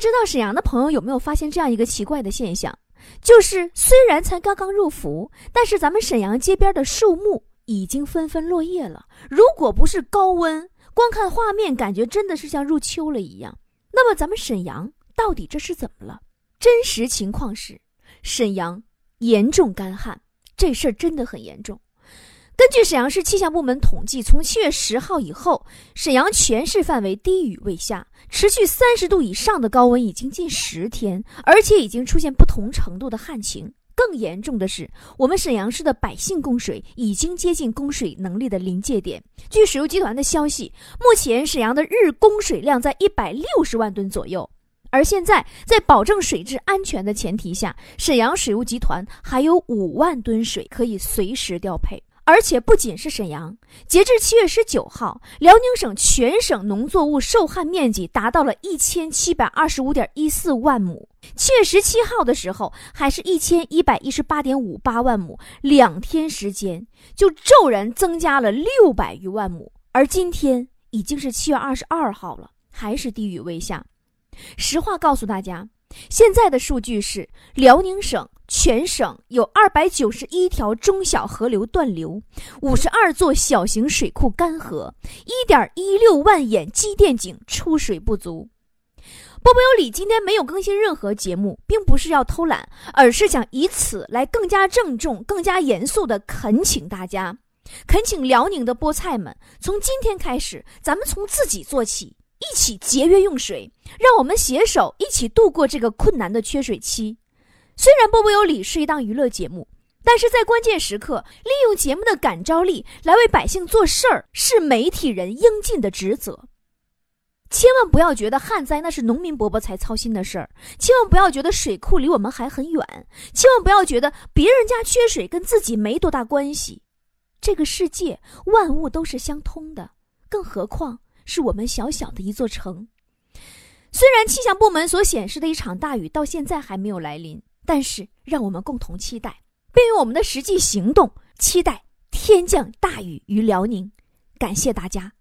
知道沈阳的朋友有没有发现这样一个奇怪的现象，就是虽然才刚刚入伏，但是咱们沈阳街边的树木已经纷纷落叶了。如果不是高温，光看画面感觉真的是像入秋了一样。那么咱们沈阳到底这是怎么了？真实情况是，沈阳严重干旱，这事儿真的很严重。根据沈阳市气象部门统计，从七月十号以后，沈阳全市范围低雨未下，持续三十度以上的高温已经近十天，而且已经出现不同程度的旱情。更严重的是，我们沈阳市的百姓供水已经接近供水能力的临界点。据石油集团的消息，目前沈阳的日供水量在一百六十万吨左右。而现在，在保证水质安全的前提下，沈阳水务集团还有五万吨水可以随时调配。而且不仅是沈阳，截至七月十九号，辽宁省全省农作物受旱面积达到了一千七百二十五点一四万亩。七月十七号的时候，还是一千一百一十八点五八万亩，两天时间就骤然增加了六百余万亩。而今天已经是七月二十二号了，还是低雨未下。实话告诉大家，现在的数据是辽宁省。全省有二百九十一条中小河流断流，五十二座小型水库干涸，一点一六万眼机电井出水不足。波波有理今天没有更新任何节目，并不是要偷懒，而是想以此来更加郑重、更加严肃地恳请大家，恳请辽宁的菠菜们，从今天开始，咱们从自己做起，一起节约用水，让我们携手一起度过这个困难的缺水期。虽然波波有理是一档娱乐节目，但是在关键时刻利用节目的感召力来为百姓做事儿，是媒体人应尽的职责。千万不要觉得旱灾那是农民伯伯才操心的事儿，千万不要觉得水库离我们还很远，千万不要觉得别人家缺水跟自己没多大关系。这个世界万物都是相通的，更何况是我们小小的一座城。虽然气象部门所显示的一场大雨到现在还没有来临。但是，让我们共同期待，并用我们的实际行动期待天降大雨于辽宁。感谢大家。